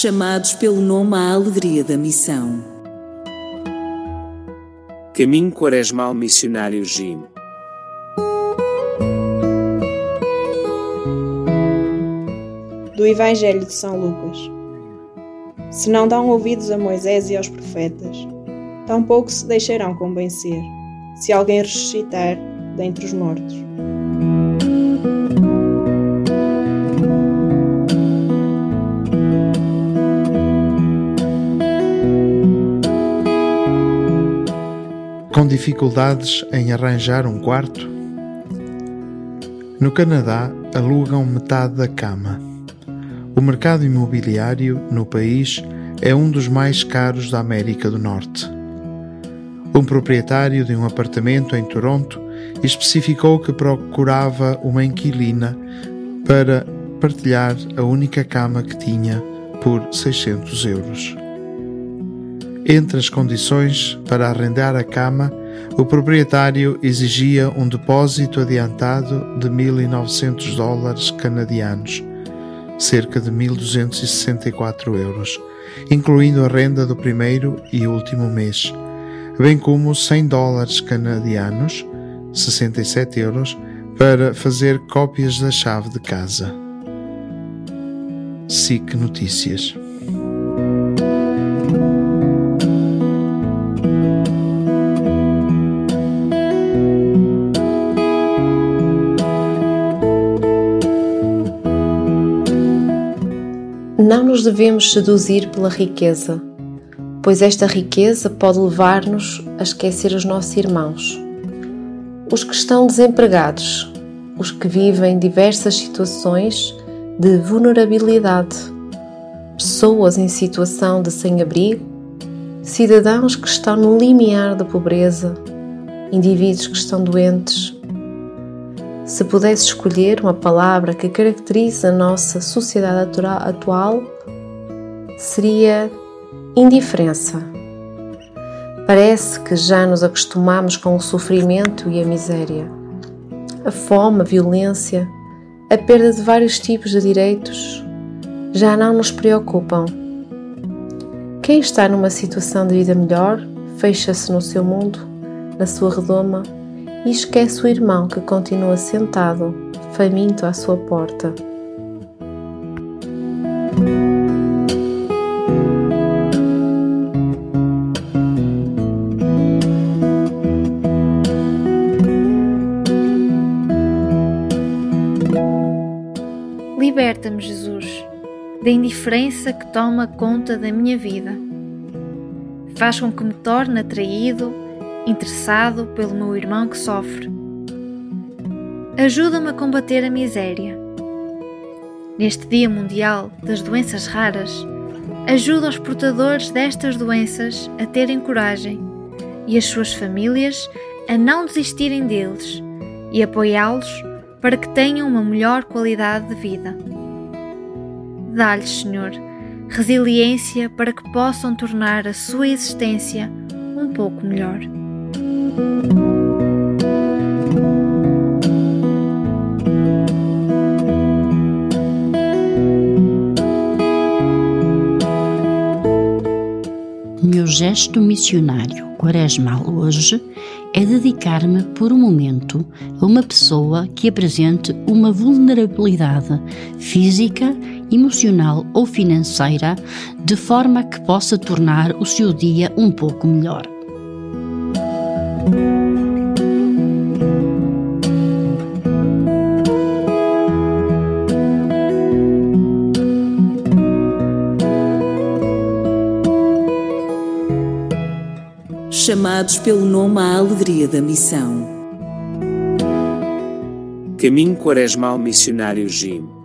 chamados pelo nome à alegria da missão. Caminho Quaresmal Missionário Jim. Do Evangelho de São Lucas. Se não dão ouvidos a Moisés e aos profetas, tampouco se deixarão convencer, se alguém ressuscitar dentre os mortos. Com dificuldades em arranjar um quarto? No Canadá, alugam metade da cama. O mercado imobiliário no país é um dos mais caros da América do Norte. Um proprietário de um apartamento em Toronto especificou que procurava uma inquilina para partilhar a única cama que tinha por 600 euros. Entre as condições para arrendar a cama, o proprietário exigia um depósito adiantado de 1.900 dólares canadianos, cerca de 1.264 euros, incluindo a renda do primeiro e último mês, bem como 100 dólares canadianos, 67 euros, para fazer cópias da chave de casa. SIC Notícias Não nos devemos seduzir pela riqueza, pois esta riqueza pode levar-nos a esquecer os nossos irmãos. Os que estão desempregados, os que vivem diversas situações de vulnerabilidade, pessoas em situação de sem-abrigo, cidadãos que estão no limiar da pobreza, indivíduos que estão doentes, se pudesse escolher uma palavra que caracteriza a nossa sociedade atual, seria indiferença. Parece que já nos acostumamos com o sofrimento e a miséria. A fome, a violência, a perda de vários tipos de direitos já não nos preocupam. Quem está numa situação de vida melhor fecha-se no seu mundo, na sua redoma e esquece o irmão que continua sentado, faminto à sua porta. Liberta-me, Jesus, da indiferença que toma conta da minha vida. Faz com que me torne atraído interessado pelo meu irmão que sofre. Ajuda-me a combater a miséria. Neste Dia Mundial das Doenças Raras, ajuda os portadores destas doenças a terem coragem e as suas famílias a não desistirem deles e apoiá-los para que tenham uma melhor qualidade de vida. Dá-lhes, Senhor, resiliência para que possam tornar a sua existência um pouco melhor. Meu gesto missionário quaresmal hoje é dedicar-me por um momento a uma pessoa que apresente uma vulnerabilidade física, emocional ou financeira, de forma que possa tornar o seu dia um pouco melhor. Chamados pelo nome à alegria da missão. Caminho Quaresmal Missionário Jim